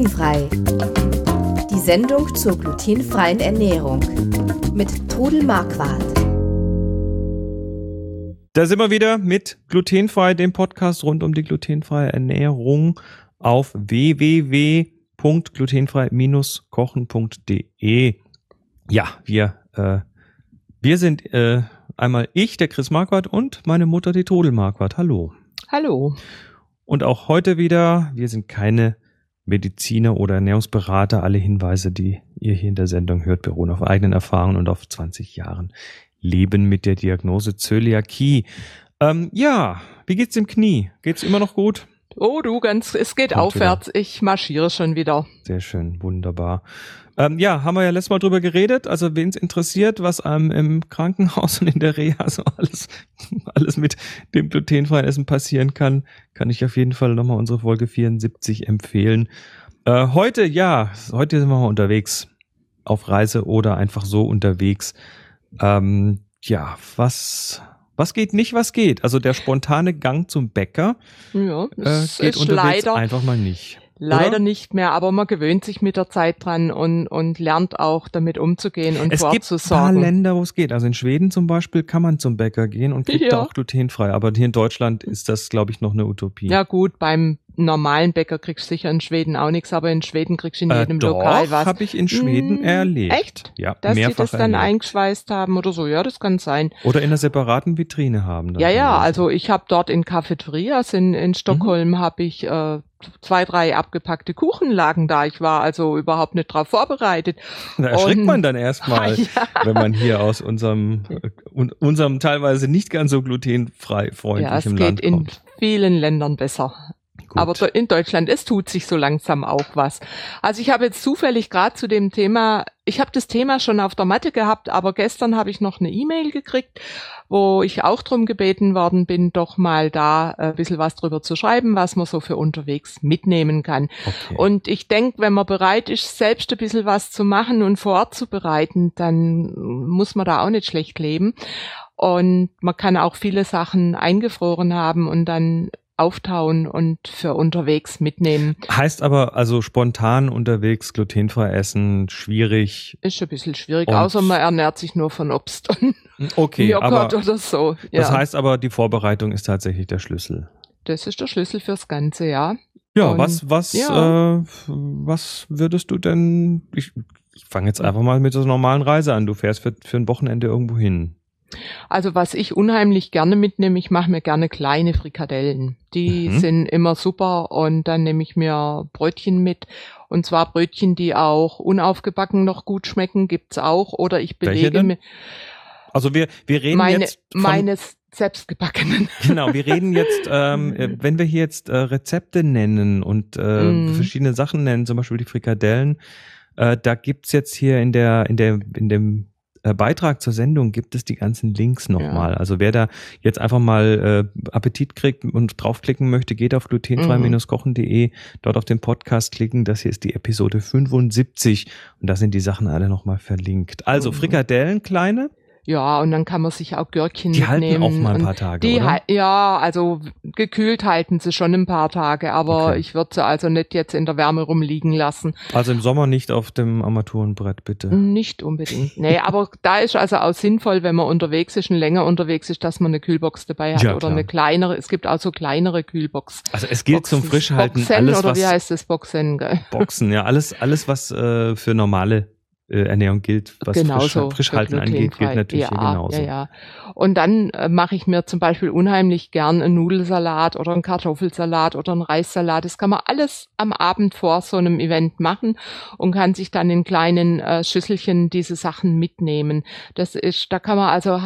Glutenfrei. Die Sendung zur glutenfreien Ernährung mit Trudel Marquardt. Da sind wir wieder mit Glutenfrei, dem Podcast rund um die glutenfreie Ernährung auf www.glutenfrei-kochen.de. Ja, wir, äh, wir sind äh, einmal ich, der Chris Marquardt und meine Mutter, die Todel Marquardt. Hallo. Hallo. Und auch heute wieder, wir sind keine Mediziner oder Ernährungsberater. Alle Hinweise, die ihr hier in der Sendung hört, beruhen auf eigenen Erfahrungen und auf 20 Jahren Leben mit der Diagnose Zöliakie. Ähm, ja, wie geht's im Knie? Geht's immer noch gut? Oh, du, ganz, es geht Kommt aufwärts. Ich marschiere schon wieder. Sehr schön, wunderbar. Ähm, ja, haben wir ja letztes Mal drüber geredet. Also wen es interessiert, was einem im Krankenhaus und in der Reha so alles, alles mit dem glutenfreien Essen passieren kann, kann ich auf jeden Fall nochmal unsere Folge 74 empfehlen. Äh, heute, ja, heute sind wir mal unterwegs. Auf Reise oder einfach so unterwegs. Ähm, ja, was, was geht nicht, was geht? Also der spontane Gang zum Bäcker Ja, äh, geht ist unterwegs leider, einfach mal nicht. leider oder? nicht mehr, aber man gewöhnt sich mit der Zeit dran und, und lernt auch damit umzugehen und Es gibt ein paar. Länder, wo es geht. Also in Schweden zum Beispiel kann man zum Bäcker gehen und kriegt Ja. da auch glutenfrei. Aber hier in Deutschland ist das, glaube ich, noch eine Utopie. Ja gut, beim normalen Bäcker kriegst du sicher in Schweden auch nichts, aber in Schweden kriegst du in äh, jedem doch, Lokal was. habe ich in Schweden Mm, erlebt. echt? Ja, Dass mehrfach das dann erlebt. eingeschweißt haben oder so, ja, das kann sein. Oder in einer separaten Vitrine haben. Ja, ja, also ich habe dort in Cafeterias in, in Stockholm habe ich äh, zwei, drei abgepackte Kuchen lagen da. Ich war also überhaupt nicht drauf vorbereitet. Da erschrickt und- man dann erstmal, Ja. wenn man hier aus unserem, äh, un, unserem teilweise nicht ganz so glutenfrei Ja, es freundlichen geht Land in kommt. vielen Ländern besser. Gut. Aber in Deutschland, es tut sich so langsam auch was. Also ich habe jetzt zufällig gerade zu dem Thema, ich habe das Thema schon auf der Matte gehabt, aber gestern habe ich noch eine E-Mail gekriegt, wo ich auch drum gebeten worden bin, doch mal da äh, ein bisschen was drüber zu schreiben, was man so für unterwegs mitnehmen kann. okay. Und ich denke, wenn man bereit ist, selbst ein bisschen was zu machen und vor Ort zu bereiten, dann muss man da auch nicht schlecht leben. Und man kann auch viele Sachen eingefroren haben und dann auftauen und für unterwegs mitnehmen. Heißt aber also spontan unterwegs glutenfrei essen schwierig. Ist ein bisschen schwierig, Und- außer man ernährt sich nur von Obst und Okay, aber Joghurt oder so. Ja, das heißt aber die Vorbereitung ist tatsächlich der Schlüssel. das ist der Schlüssel fürs Ganze, ja. Ja, Und- was was ja. äh, was würdest du denn? Ich, ich fange jetzt einfach mal mit einer normalen Reise an. Du fährst für für ein Wochenende irgendwo hin. Also was ich unheimlich gerne mitnehme, ich mache mir gerne kleine Frikadellen. Die Mhm. sind immer super und dann nehme ich mir Brötchen mit. Und zwar Brötchen, die auch unaufgebacken noch gut schmecken, gibt's auch. Oder ich belege mir Also wir wir reden meine, jetzt von, meines selbstgebackenen. Genau, wir reden jetzt, ähm, äh, wenn wir hier jetzt äh, Rezepte nennen und äh, Mm. verschiedene Sachen nennen, zum Beispiel die Frikadellen, äh, da gibt's jetzt hier in der, in der, in dem Beitrag zur Sendung gibt es die ganzen Links nochmal. Ja. Also wer da jetzt einfach mal äh, Appetit kriegt und draufklicken möchte, geht auf glutenfrei-kochen.de, dort auf den Podcast klicken. Das hier ist die Episode 75 und da sind die Sachen alle nochmal verlinkt. Also Mhm. Frikadellen kleine, Ja, und dann kann man sich auch Gürkchen die halten mitnehmen. auch mal ein paar Tage, Die oder? ja, also gekühlt halten sie schon ein paar Tage, aber Okay. ich würde sie also nicht jetzt in der Wärme rumliegen lassen. Also im Sommer nicht auf dem Armaturenbrett, bitte. Nicht unbedingt. Nee, aber da ist also auch sinnvoll, wenn man unterwegs ist und länger unterwegs ist, dass man eine Kühlbox dabei hat Ja, oder klar. eine kleinere. Es gibt auch so kleinere Kühlbox. Also es gilt zum. Frischhalten Boxen, alles oder wie was heißt das Boxen? Gell? Boxen, ja alles alles was äh, für normale äh, Ernährung gilt, was genauso Frisch, Frischhalten für angeht, gilt natürlich ja, hier genauso. Ja, ja. Und dann äh, mache ich mir zum Beispiel unheimlich gern einen Nudelsalat oder einen Kartoffelsalat oder einen Reissalat. Das kann man alles am Abend vor so einem Event machen und kann sich dann in kleinen äh, Schüsselchen diese Sachen mitnehmen. Das ist, da kann man also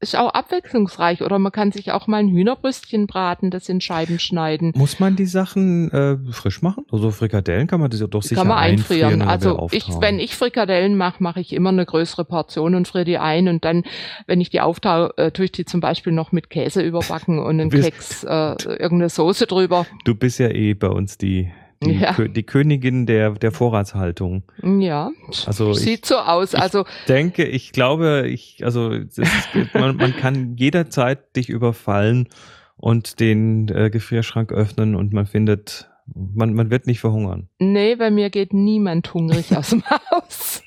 ist auch abwechslungsreich oder man kann sich auch mal ein Hühnerbrüstchen braten, das in Scheiben schneiden. Muss man die Sachen äh, frisch machen? Also Frikadellen kann man das ja doch sicher kann man einfrieren. Also ich, wenn ich Frikadellen mache, mache ich immer eine größere Portion und friere die ein und dann, wenn ich die auftaue, äh, tue ich die zum Beispiel noch mit Käse überbacken und einen bist- Keks, äh, irgendeine Soße drüber. du bist ja eh bei uns die die, Ja. Kö die Königin der der Vorratshaltung. Ja, Also ich sieht so aus. Also denke, ich glaube, ich also ist, man, man kann jederzeit dich überfallen und den äh, Gefrierschrank öffnen und man findet Man, man wird nicht verhungern. Nee, bei mir geht niemand hungrig aus dem Haus.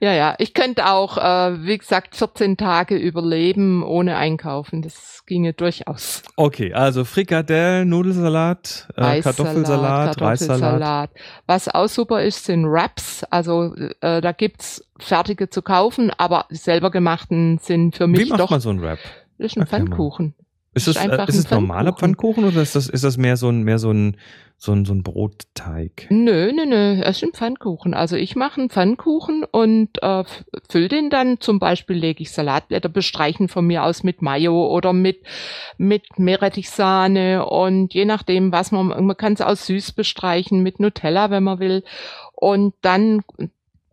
Ja, ja. Ich könnte auch, äh, wie gesagt, 14 Tage überleben ohne Einkaufen. Das ginge durchaus. Okay, also Frikadellen, Nudelsalat, äh, Kartoffelsalat, Reissalat. Was auch super ist, sind Wraps. Also äh, da gibt's fertige zu kaufen, aber selber gemachten sind für mich Wie macht doch. man so ein Wrap? Das ist ein. Pfannkuchen. Ist es, Ist einfach äh, ist ein es normaler Pfannkuchen oder ist das, ist das mehr so ein, mehr so ein, so ein, so ein Brotteig? Nö, nö, nö, es ist ein Pfannkuchen. Also ich mache einen Pfannkuchen und äh, f- füll den dann, zum Beispiel lege ich Salatblätter bestreichen von mir aus mit Mayo oder mit, mit Meerrettichsahne und je nachdem, was man, man kann es auch süß bestreichen mit Nutella, wenn man will. Und dann,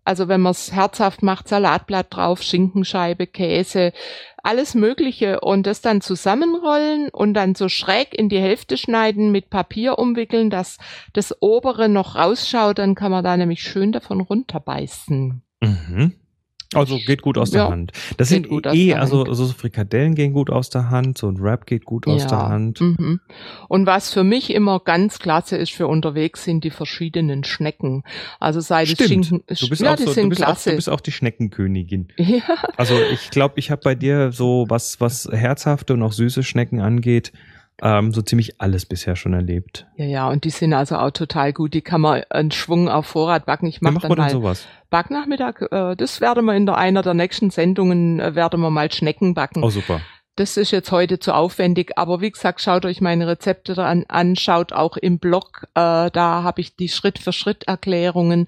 also wenn man es herzhaft macht, Salatblatt drauf, Schinkenscheibe, Käse, alles Mögliche und das dann zusammenrollen und dann so schräg in die Hälfte schneiden, mit Papier umwickeln, dass das obere noch rausschaut, dann kann man da nämlich schön davon runterbeißen. Mhm. Also geht gut aus der Ja, Hand. Das sind eh, also so Frikadellen gehen gut aus der Hand, so ein Wrap geht gut aus der Hand. Mhm. Und was für mich immer ganz klasse ist für unterwegs, sind die verschiedenen Schnecken. Also sei es. Schinken, Du bist, ja, auch die so, du, sind bist auch, klasse. du bist auch die Schneckenkönigin. ja, Also ich glaube, ich habe bei dir so was, was herzhafte und auch süße Schnecken angeht, ähm, so ziemlich alles bisher schon erlebt. ja, ja, und die sind also auch total gut. Die kann man einen Schwung auf Vorrat backen. Ich mache macht dann mal sowas? Backnachmittag. Äh, das werden wir in der einer der nächsten Sendungen äh, werden wir mal Schnecken backen. Oh super. Das ist jetzt heute zu aufwendig, aber wie gesagt, schaut euch meine Rezepte an, an schaut auch im Blog, äh, da habe ich die Schritt-für-Schritt-Erklärungen.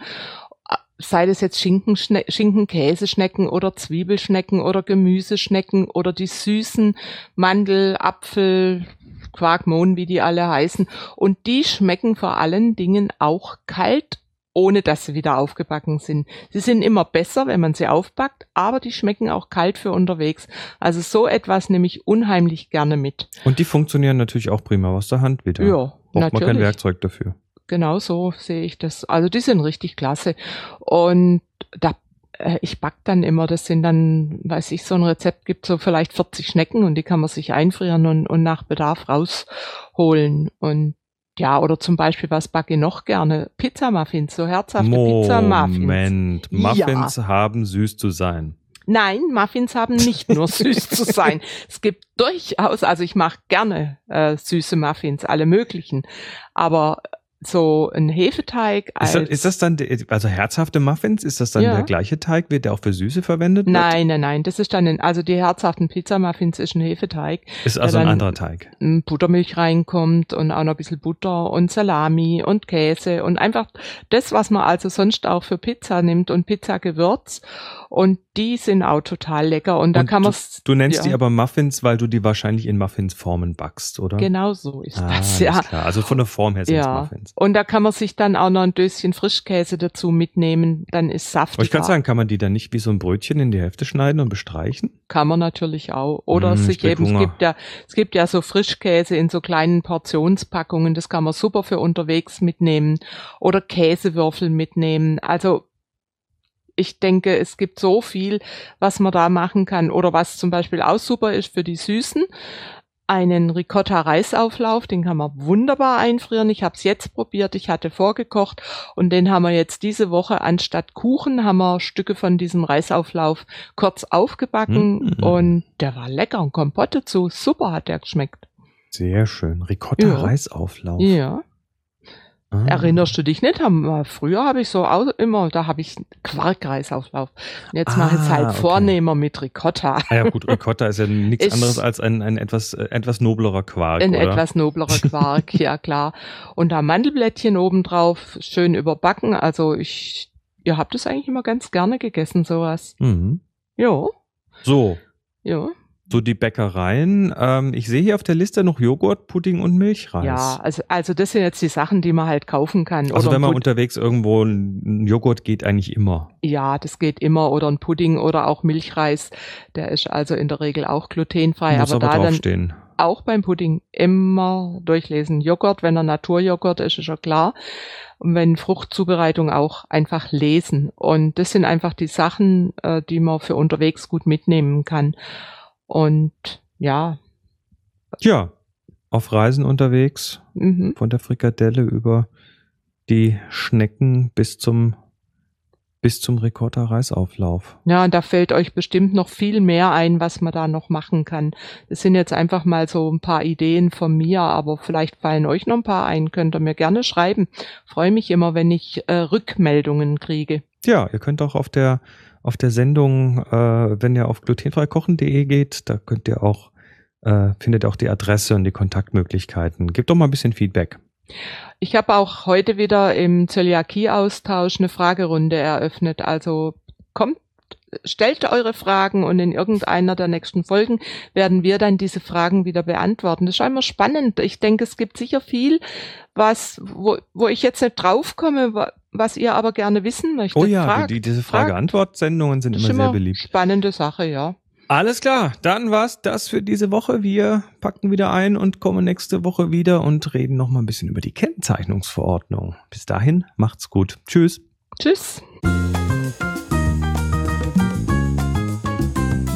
Äh, Sei das jetzt Schinken, Schinken, Käseschnecken oder Zwiebelschnecken oder Gemüseschnecken oder die süßen Mandel, Apfel, Quark, Mohn, wie die alle heißen. Und die schmecken vor allen Dingen auch kalt, ohne dass sie wieder aufgebacken sind. Sie sind immer besser, wenn man sie aufbackt, aber die schmecken auch kalt für unterwegs. Also so etwas nehme ich unheimlich gerne mit. Und die funktionieren natürlich auch prima aus der Hand wieder. Ja, Braucht man kein natürlich. Werkzeug dafür. Genau so sehe ich das. Also die sind richtig klasse. Und da ich back dann immer, das sind dann, weiß ich, so ein Rezept gibt so vielleicht 40 Schnecken und die kann man sich einfrieren und, und nach Bedarf rausholen. Und ja, oder zum Beispiel, was backe ich noch gerne? Pizzamuffins, so herzhafte Pizzamuffins. Moment, Muffins haben süß zu sein. Nein, Muffins haben nicht nur süß zu sein. Es gibt durchaus, also ich mache gerne äh, süße Muffins, alle möglichen. Aber so ein Hefeteig Ist das, ist das dann, also herzhafte Muffins, ist das dann Ja. der gleiche Teig, wird der auch für Süße verwendet? wird? Nein, nein, nein, das ist dann ein, also die herzhaften Pizzamuffins ist ein Hefeteig, Ist also ein anderer Teig. Buttermilch reinkommt und auch noch ein bisschen Butter und Salami und Käse und einfach das, was man also sonst auch für Pizza nimmt und Pizzagewürz und die sind auch total lecker und da Und kann du, man du nennst ja. die aber Muffins, weil du die wahrscheinlich in Muffinsformen backst, oder? genau so ist ah, das, ja. Klar. Also von der Form her sind es Ja, Muffins. Und da kann man sich dann auch noch ein Döschen Frischkäse dazu mitnehmen, dann ist saftig. Aber ich kann sagen, kann man die dann nicht wie so ein Brötchen in die Hälfte schneiden und bestreichen? Kann man natürlich auch. Oder Mm, ich sich eben, es gibt ja, es gibt ja so Frischkäse in so kleinen Portionspackungen, das kann man super für unterwegs mitnehmen. Oder Käsewürfel mitnehmen. Also, ich denke, es gibt so viel, was man da machen kann. Oder was zum Beispiel auch super ist für die Süßen. Einen Ricotta-Reisauflauf, den kann man wunderbar einfrieren. Ich habe es jetzt probiert, ich hatte vorgekocht und den haben wir jetzt diese Woche anstatt Kuchen, haben wir Stücke von diesem Reisauflauf kurz aufgebacken Mm. und der war lecker und Kompotte dazu. Super hat der geschmeckt. Sehr schön. Ricotta-Reisauflauf. Ja. Ah. Erinnerst du dich nicht? Haben, früher habe ich so auch immer, da habe ich Quarkreisauflauf. Jetzt mache ich es Ah, halt okay. vornehmer mit Ricotta. Ah ja gut, Ricotta ist ja nichts anderes als ein, ein etwas, äh, etwas noblerer Quark, Ein oder? etwas noblerer Quark, ja klar. Und da Mandelblättchen obendrauf, schön überbacken. Also ich, ihr habt es eigentlich immer ganz gerne gegessen, sowas. Mhm. Jo, So, jo. So die Bäckereien. Ähm, ich sehe hier auf der Liste noch Joghurt, Pudding und Milchreis. Ja, also, also das sind jetzt die Sachen, die man halt kaufen kann. Also Oder wenn man Pud- unterwegs irgendwo ein Joghurt geht eigentlich immer. ja, das geht immer. Oder ein Pudding oder auch Milchreis. Der ist also in der Regel auch glutenfrei. Muss aber aber da dann draufstehen. auch beim Pudding immer durchlesen. Joghurt, wenn er Naturjoghurt ist, ist ja klar. Und wenn Fruchtzubereitung auch einfach lesen. Und das sind einfach die Sachen, äh, die man für unterwegs gut mitnehmen kann. Und ja, Ja, auf Reisen unterwegs, Mhm. von der Frikadelle über die Schnecken bis zum bis zum Ricotta-Reisauflauf. Ja, und da fällt euch bestimmt noch viel mehr ein, was man da noch machen kann. Das sind jetzt einfach mal so ein paar Ideen von mir, aber vielleicht fallen euch noch ein paar ein. Könnt ihr mir gerne schreiben. Freue mich immer, wenn ich äh, Rückmeldungen kriege. Ja, ihr könnt auch auf der auf der Sendung, äh, wenn ihr auf glutenfreikochen.de geht, da könnt ihr auch äh, findet ihr auch die Adresse und die Kontaktmöglichkeiten. Gebt doch mal ein bisschen Feedback. Ich habe auch heute wieder im Zöliakie-Austausch eine Fragerunde eröffnet. Also kommt, stellt eure Fragen und in irgendeiner der nächsten Folgen werden wir dann diese Fragen wieder beantworten. Das ist immer spannend. Ich denke, es gibt sicher viel, was, wo, wo ich jetzt nicht draufkomme, wa- was ihr aber gerne wissen möchtet. Oh ja, Fragt. die, die, diese. Frage-Antwort-Sendungen sind immer ist sehr beliebt. Spannende Sache, ja. Alles klar, dann war's das für diese Woche. Wir packen wieder ein und kommen nächste Woche wieder und reden noch mal ein bisschen über die Kennzeichnungsverordnung. Bis dahin, macht's gut. Tschüss. Tschüss.